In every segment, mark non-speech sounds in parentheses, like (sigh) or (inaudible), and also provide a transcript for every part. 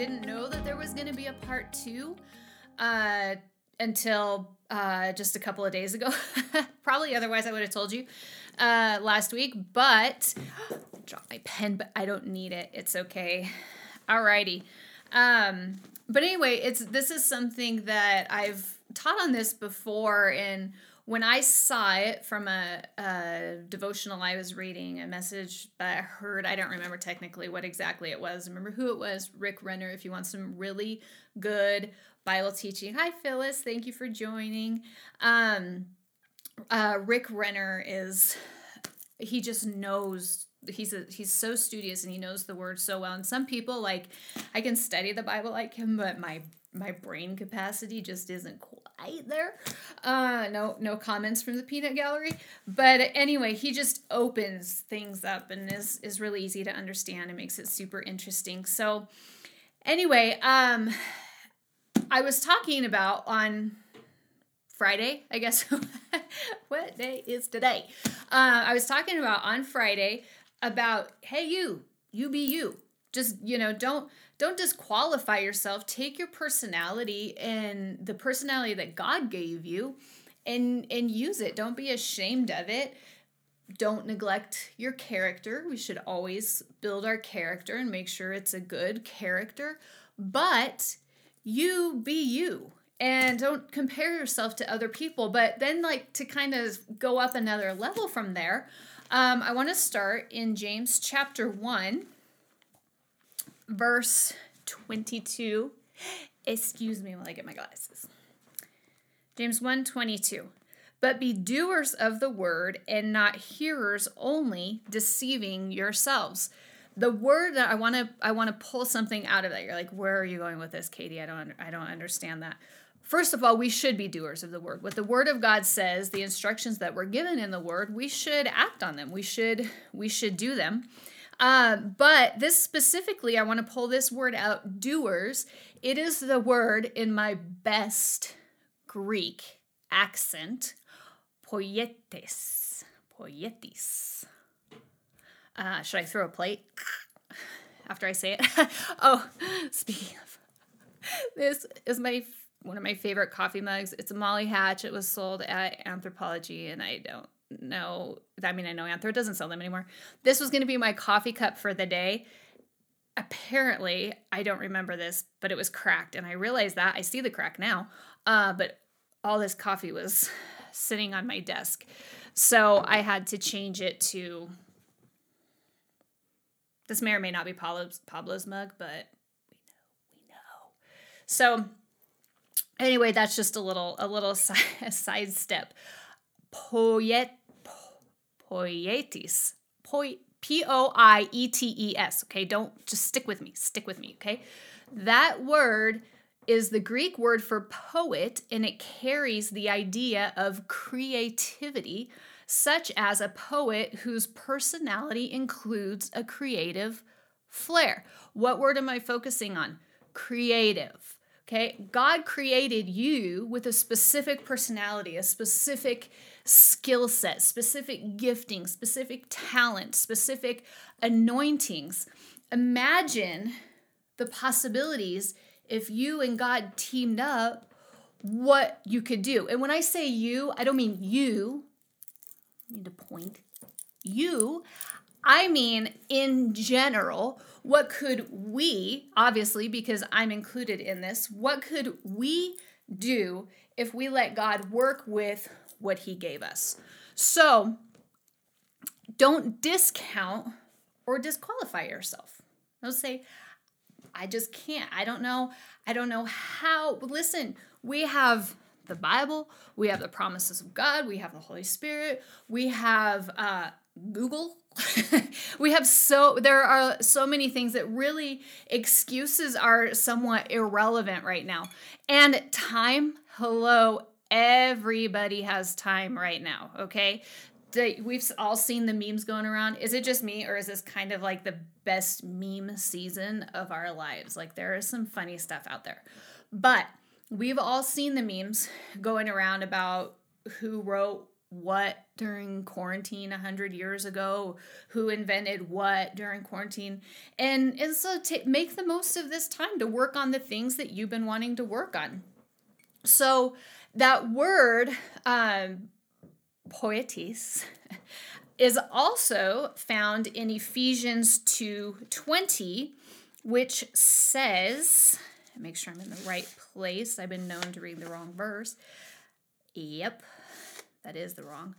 didn't know that there was going to be a part two uh, until uh, just a couple of days ago. (laughs) Probably otherwise I would have told you uh, last week, but (gasps) drop my pen, but I don't need it. It's okay. Alrighty. Um, but anyway, it's this is something that I've taught on this before and when I saw it from a, a, devotional I was reading, a message that I heard, I don't remember technically what exactly it was. I remember who it was, Rick Renner, if you want some really good Bible teaching. Hi, Phyllis. Thank you for joining. Um, uh, Rick Renner is, he just knows he's a he's so studious and he knows the word so well and some people like i can study the bible like him but my my brain capacity just isn't quite there. Uh no no comments from the peanut gallery. But anyway he just opens things up and is is really easy to understand and makes it super interesting. So anyway um i was talking about on friday i guess. (laughs) What day is today? Uh, i was talking about on friday about hey you you be you just you know don't don't disqualify yourself. Take your personality and the personality that god gave you and and use it. Don't be ashamed of it. Don't neglect your character. We should always build our character and make sure it's a good character. But you be you and don't compare yourself to other people. But then like to kind of go up another level from there um, I want to start in James chapter 1, verse 22. Excuse me while I get my glasses. James 1 22. But be doers of the word and not hearers only, deceiving yourselves. The word that I want to I want to pull something out of that. You're like, where are you going with this, Katie? I don't I don't understand that. First of all, we should be doers of the word. What the word of God says, the instructions that we're given in the word, we should act on them. We should we should do them. Uh, but this specifically, I want to pull this word out, doers. It is the word in my best Greek accent, poietes, Poietes. Uh, should I throw a plate (laughs) after I say it? (laughs) oh, speaking of, this is my one of my favorite coffee mugs. It's a Molly Hatch. It was sold at Anthropologie, and I don't know. I mean, I know Anthro doesn't sell them anymore. This was going to be my coffee cup for the day. Apparently, I don't remember this, but it was cracked, and I realized that. I see the crack now, uh, but all this coffee was (sighs) sitting on my desk, so I had to change it to. This may or may not be Pablo's, Pablo's mug, but we know, we know. So anyway, that's just a little a little (laughs) side, side step. Poet poietes. P O I E T E S. Okay, don't just stick with me. Stick with me, okay? That word is the Greek word for poet and it carries the idea of creativity, such as a poet whose personality includes a creative flair. What word am I focusing on? Creative. Okay, God created you with a specific personality, a specific skill set, specific gifting, specific talent, specific anointings. Imagine the possibilities if you and God teamed up, what you could do. And when I say you, I don't mean you, I need to point, you, I mean in general what could we, obviously, because I'm included in this, what could we do if we let God work with what He gave us? So don't discount or disqualify yourself. Don't say, I just can't. I don't know. I don't know how. Listen, we have the Bible, we have the promises of God, we have the Holy Spirit, we have uh, Google (laughs) we have so there are so many things that really excuses are somewhat irrelevant right now. And time, hello, everybody has time right now, okay? We've all seen the memes going around. Is it just me, or is this kind of like the best meme season of our lives? Like, there is some funny stuff out there. But we've all seen the memes going around about who wrote what during quarantine 100 years ago who invented what during quarantine. And and so to make the most of this time to work on the things that you've been wanting to work on. So that word um poetis (laughs) is also found in ephesians 2 20 which says make sure i'm in the right place. I've been known to read the wrong verse. Yep that is the wrong.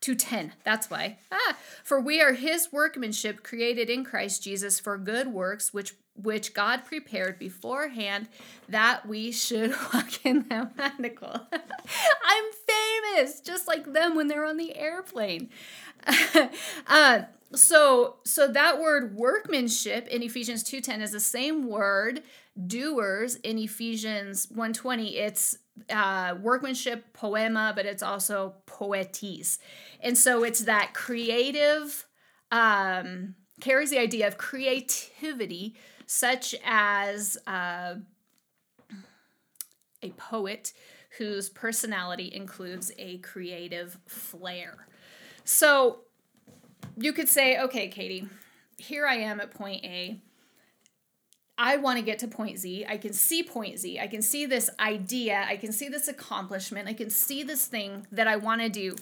210. That's why. Ah, for we are his workmanship created in Christ Jesus for good works which which God prepared beforehand that we should (laughs) walk in them. (laughs) Nicole. (laughs) I'm famous, just like them when they're on the airplane. uh, so so that word workmanship in Ephesians 2:10 is the same word doers in Ephesians 1:20. It's uh, workmanship poema, but it's also poetis. And so it's that creative, um, carries the idea of creativity, such as uh, a poet whose personality includes a creative flair. So you could say, okay, Katie, here I am at point A. I want to get to point Z. I can see point Z. I can see this idea. I can see this accomplishment. I can see this thing that I want to do.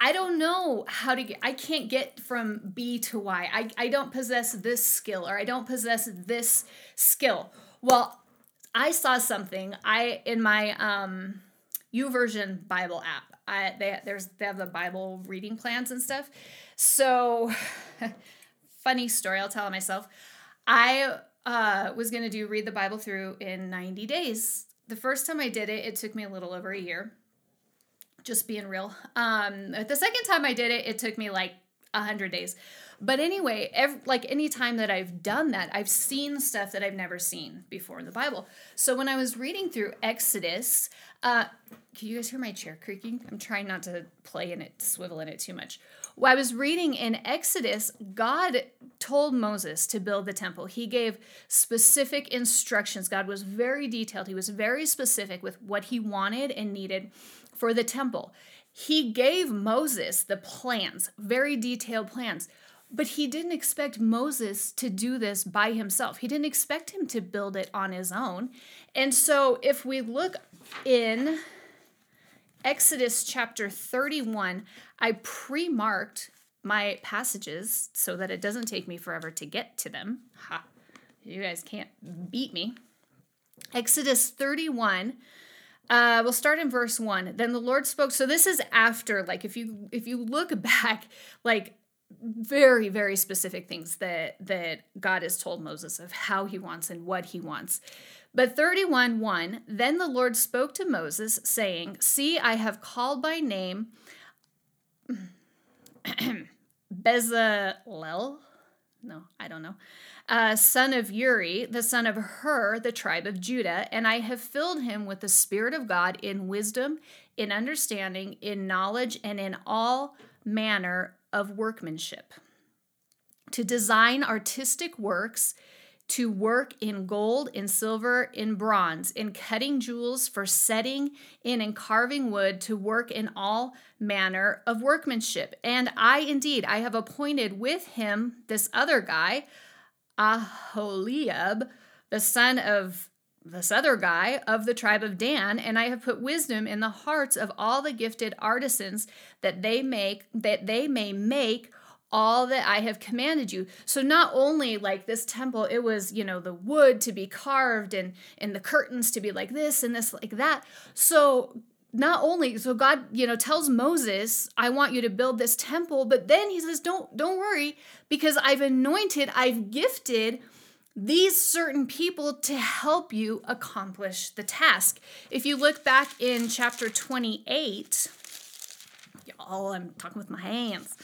I don't know how to get, I can't get from B to Y. I, I don't possess this skill or I don't possess this skill. Well, I saw something. I, in my um, YouVersion Bible app, I, they, there's, they have the Bible reading plans and stuff. So, (laughs) funny story, I'll tell myself. I uh, was going to do read the Bible through in 90 days. The first time I did it, it took me a little over a year. Just being real. Um, the second time I did it, it took me like 100 days. But anyway, every, like any time that I've done that, I've seen stuff that I've never seen before in the Bible. So when I was reading through Exodus, uh, can you guys hear my chair creaking? I'm trying not to play in it, swivel in it too much. While I was reading in Exodus, God told Moses to build the temple. He gave specific instructions. God was very detailed, He was very specific with what He wanted and needed for the temple. He gave Moses the plans, very detailed plans. But he didn't expect Moses to do this by himself. He didn't expect him to build it on his own. And so, if we look in Exodus chapter 31, I pre marked my passages so that it doesn't take me forever to get to them. Ha! You guys can't beat me. Exodus 31. Uh, we'll start in verse one. Then the Lord spoke. So this is after, like, if you if you look (laughs) back, like very very specific things that that God has told Moses of how he wants and what he wants. But 31 1 Then the Lord spoke to Moses, saying, See, I have called by name (clears throat) Bezalel. No, I don't know. Uh, son of Uri, the son of Hur, the tribe of Judah, and I have filled him with the Spirit of God in wisdom, in understanding, in knowledge, and in all manner of workmanship, to design artistic works to work in gold, in silver, in bronze, in cutting jewels, for setting in and carving wood, to work in all manner of workmanship. And I indeed, I have appointed with him this other guy, Aholiab, the son of this other guy of the tribe of Dan, and I have put wisdom in the hearts of all the gifted artisans that they make that they may make all that I have commanded you. So not only like this temple, it was, you know, the wood to be carved and and the curtains to be like this and this like that. So not only so God, you know, tells Moses, I want you to build this temple, but then he says, Don't don't worry, because I've anointed, I've gifted these certain people to help you accomplish the task. If you look back in chapter 28, y'all, I'm talking with my hands.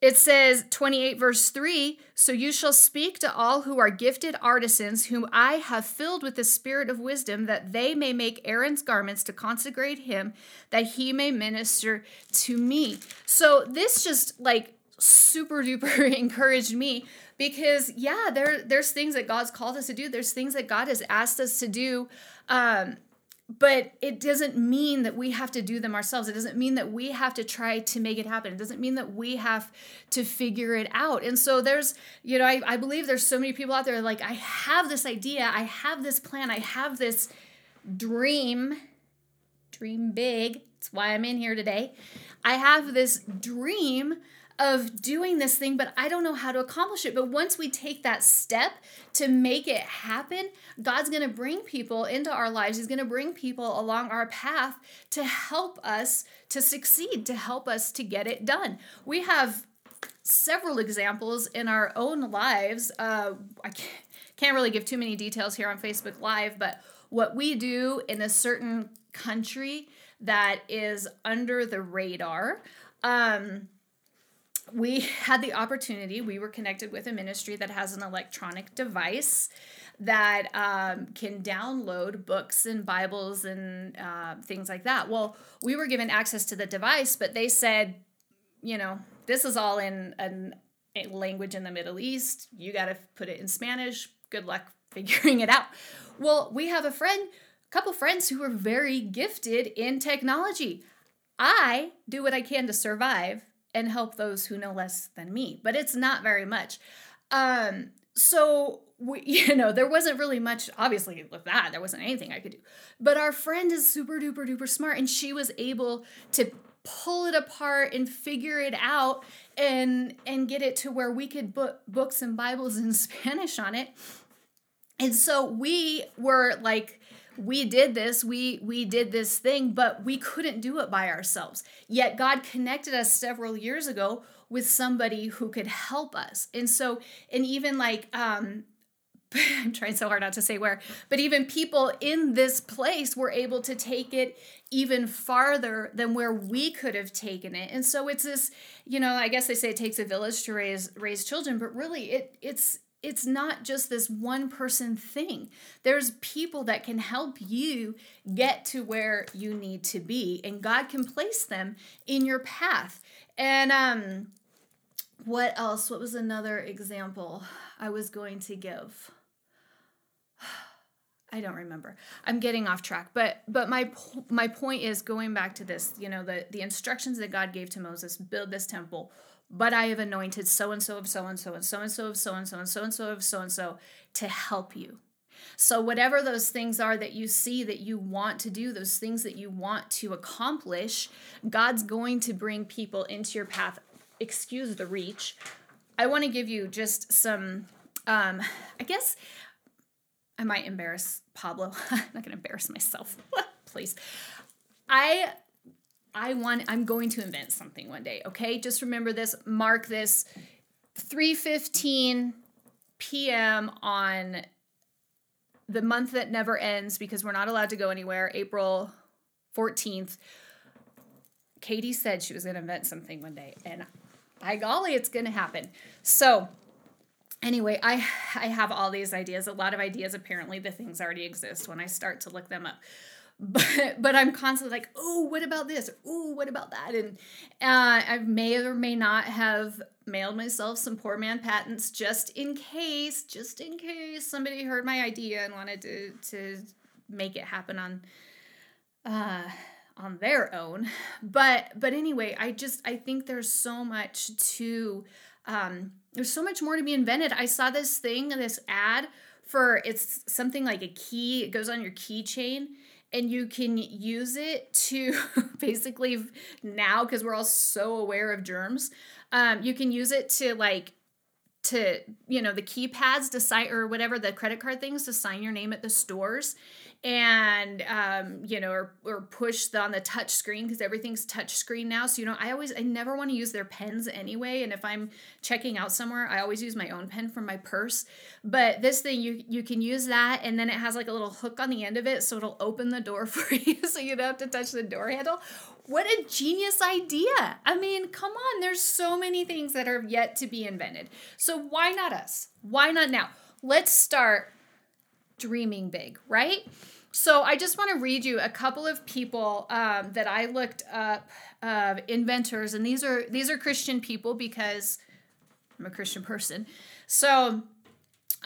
It says 28 verse 3 So you shall speak to all who are gifted artisans, whom I have filled with the spirit of wisdom, that they may make Aaron's garments to consecrate him, that he may minister to me. So this just like super duper (laughs) encouraged me because yeah, there there's things that God's called us to do. There's things that God has asked us to do. Um, but it doesn't mean that we have to do them ourselves. It doesn't mean that we have to try to make it happen. It doesn't mean that we have to figure it out. And so there's, you know, I, I believe there's so many people out there like, I have this idea, I have this plan, I have this dream, dream big. That's why I'm in here today. I have this dream of doing this thing, but I don't know how to accomplish it. But once we take that step to make it happen, God's going to bring people into our lives. He's going to bring people along our path to help us to succeed, to help us to get it done. We have several examples in our own lives. Uh, I can't really give too many details here on Facebook Live, but what we do in a certain country that is under the radar. Um, we had the opportunity, we were connected with a ministry that has an electronic device that um, can download books and Bibles and uh, things like that. Well, we were given access to the device, but they said, you know, this is all in an, a language in the Middle East. You got to put it in Spanish. Good luck (laughs) figuring it out. Well, we have a friend, a couple friends who are very gifted in technology. I do what I can to survive and help those who know less than me, but it's not very much. Um, so we, (laughs) you know, there wasn't really much, obviously, with that, there wasn't anything I could do. But our friend is super duper duper smart, and she was able to pull it apart and figure it out and and get it to where we could book books and bibles in (laughs) spanish on it and so we were like we did this we we did this thing but we couldn't do it by ourselves yet god connected us several years ago with somebody who could help us and so and even like um (laughs) I'm trying so hard not to say where, but even people in this place were able to take it even farther than where we could have taken it. And so it's this, you know, I guess they say it takes a village to raise raise children, but really it it's it's not just this one person thing. There's people that can help you get to where you need to be, and God can place them in your path. And um, what else? What was another example I was going to give? (sighs) I don't remember. I'm getting off track, but but my my point is going back to this. You know the the instructions that God gave to Moses: build this temple but I have anointed so and so of so and so and so and so of so and so and so and so of so and so to help you. So, whatever those things are that you see that you want to do, those things that you want to accomplish, God's going to bring people into your path. Excuse the reach. I want to give you just some, um, I guess I might embarrass Pablo. (laughs) I'm not going to embarrass myself. (laughs) Please. I I want I'm going to invent something one day, okay? Just remember this, mark this 3:15 p.m. on the month that never ends because we're not allowed to go anywhere, April 14th. Katie said she was going to invent something one day and by golly it's going to happen. So, anyway, I I have all these ideas, a lot of ideas apparently the things already exist when I start to look them up but but I'm constantly like, oh, what about this? Oh, what about that? And uh, I may or may not have mailed myself some poor man patents just in case, just in case somebody heard my idea and wanted to to make it happen on uh on their own. But but anyway, I just I think there's so much to um there's so much more to be invented. I saw this thing, this ad for it's something like a key, it goes on your keychain and you can use it to (laughs) basically now because we're all so aware of germs um, you can use it to like to you know the keypads to sign or whatever the credit card things to sign your name at the stores and um, you know or, or push the, on the touch screen because everything's touch screen now. So you know i always i never want to use their pens anyway and if i'm checking out somewhere i always use my own pen from my purse. But this thing you you can use that and then it has like a little hook on the end of it so it'll open the door (laughs) for you so you don't have to touch the door handle. What a genius idea! I mean come on there's so many things that are yet to be invented. So why not us? Why not now? Let's start dreaming big, right? So I just want to read you a couple of people um, that I looked up uh, inventors, and these are these are Christian people because I'm a Christian person. So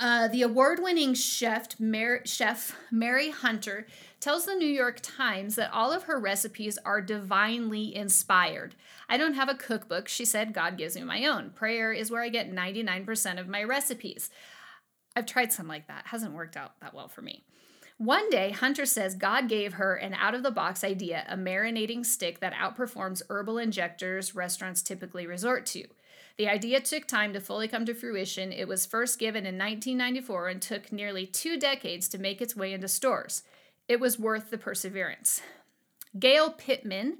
uh, the award-winning chef Mary, chef Mary Hunter tells the New York Times that all of her recipes are divinely inspired. I don't have a cookbook, she said. God gives me my own. Prayer is where I get 99% of my recipes. I've tried some like that, hasn't worked out that well for me. One day, Hunter says God gave her an out of the box idea, a marinating stick that outperforms herbal injectors restaurants typically resort to. The idea took time to fully come to fruition. It was first given in 1994 and took nearly two decades to make its way into stores. It was worth the perseverance. Gail Pittman,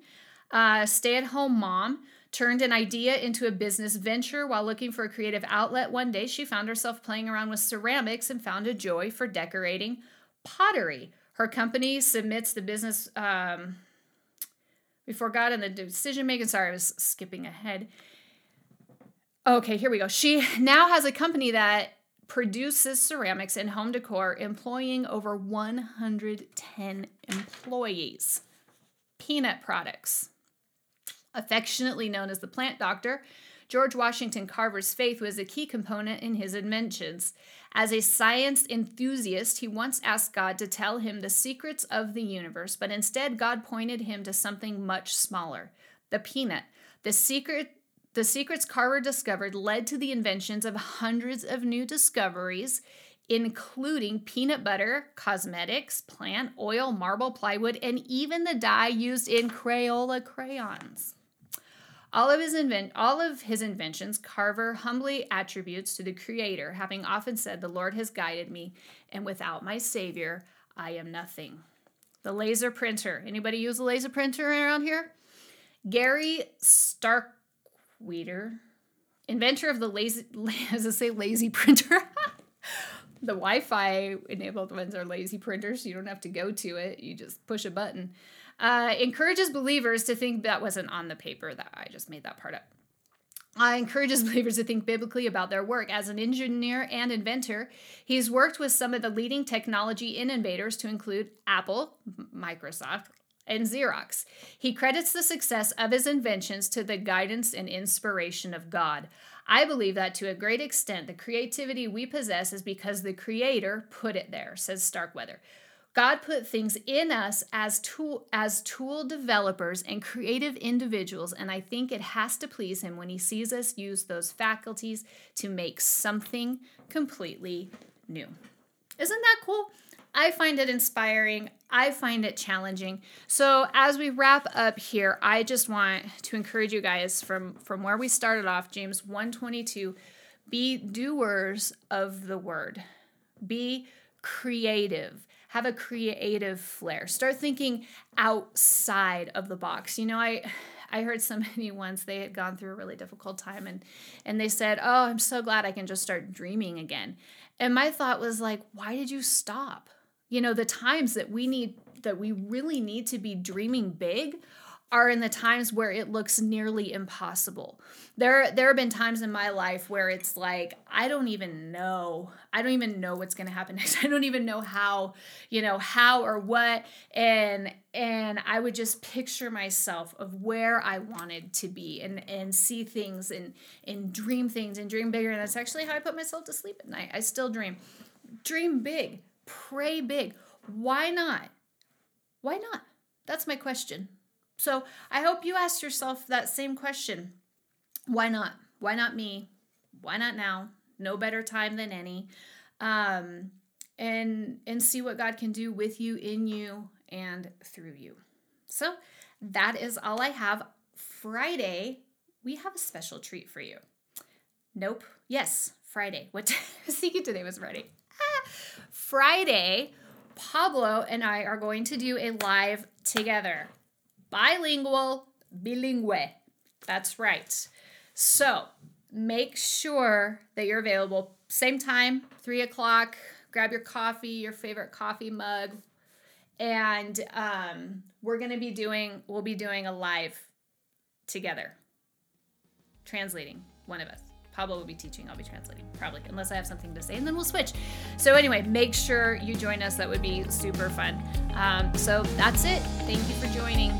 a stay at home mom, turned an idea into a business venture while looking for a creative outlet. One day, she found herself playing around with ceramics and found a joy for decorating pottery. Her company submits the business um, before God and the decision making. Sorry, I was skipping ahead. Okay, here we go. She now has a company that produces ceramics and home decor, employing over 110 employees. Peanut products. Affectionately known as the plant doctor, George Washington Carver's faith was a key component in his inventions. As a science enthusiast, he once asked God to tell him the secrets of the universe, but instead, God pointed him to something much smaller the peanut. The secret the secrets Carver discovered led to the inventions of hundreds of new discoveries, including peanut butter, cosmetics, plant oil, marble, plywood, and even the dye used in Crayola crayons. All of his invent all of his inventions Carver humbly attributes to the creator, having often said, "The Lord has guided me, and without my savior, I am nothing." The laser printer. Anybody use a laser printer around here? Gary Stark Weeder, inventor of the lazy, (laughs) as I say, lazy printer. (laughs) the Wi-Fi enabled ones are lazy printers. You don't have to go to it; you just push a button. Uh, encourages believers to think that wasn't on the paper. That I just made that part up. Uh, encourages (laughs) believers to think biblically about their work. As an engineer and inventor, he's worked with some of the leading technology innovators to include Apple, Microsoft, and Xerox. He credits the success of his inventions to the guidance and inspiration of God. I believe that to a great extent, the creativity we possess is because the Creator put it there, says Starkweather. God put things in us as tool as tool developers and creative individuals and I think it has to please him when he sees us use those faculties to make something completely new. Isn't that cool? I find it inspiring. I find it challenging. So as we wrap up here, I just want to encourage you guys from from where we started off, James 122, be doers of the word. Be creative. Have a creative flair. Start thinking outside of the box. You know, I I heard somebody (laughs) once they had gone through a really difficult time and and they said, "Oh, I'm so glad I can just start dreaming again." And my thought was like, "Why did you stop?" You know, the times that we need that we really need to be dreaming big are in the times where it looks nearly impossible. There there have been times in my life where it's like I don't even know. I don't even know what's going to happen (laughs) next. I don't even know how, you know, how or what and and I would just picture myself of where I wanted to be and and see things and and dream things and dream bigger and that's actually how I put myself to sleep at night. I still dream. Dream big Pray big. Why not? Why not? That's my question. So I hope you ask yourself that same question. Why not? Why not me? Why not now? No better time than any. Um, and and see what God can do with you, in you, and through you. So that is all I have. Friday, we have a special treat for you. Nope. Yes, Friday. What (laughs) was thinking today was Friday. Friday, Pablo and I are going to do a live together. Bilingual, bilingue. That's right. So make sure that you're available. Same time, three o'clock. Grab your coffee, your favorite coffee mug, and um, we're gonna be doing. We'll be doing a live together, translating one of us. Pablo will be teaching, I'll be translating, probably, unless I have something to say, and then we'll switch. So, anyway, make sure you join us. That would be super fun. Um, so, that's it. Thank you for joining.